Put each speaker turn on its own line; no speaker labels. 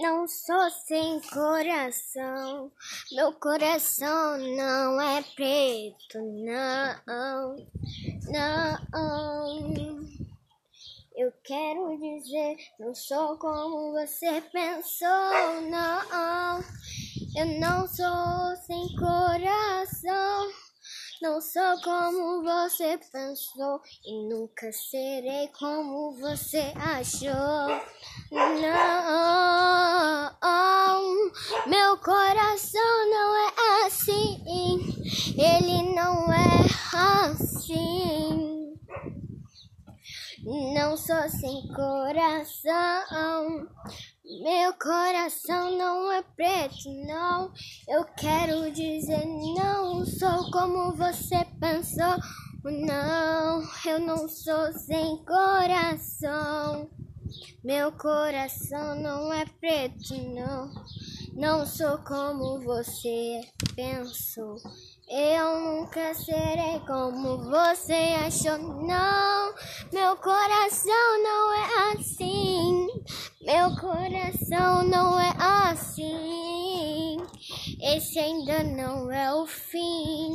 Não sou sem coração, meu coração não é preto, não, não. Eu quero dizer, não sou como você pensou, não. Eu não sou sem coração. Não sou como você pensou e nunca serei como você achou. Não, ele não é assim. Não sou sem coração. Meu coração não é preto, não. Eu quero dizer, não sou como você pensou. Não, eu não sou sem coração. Meu coração não é preto, não. Não sou como você pensou. Eu nunca serei como você achou. Não, meu coração não é assim. Meu coração não é assim. Esse ainda não é o fim.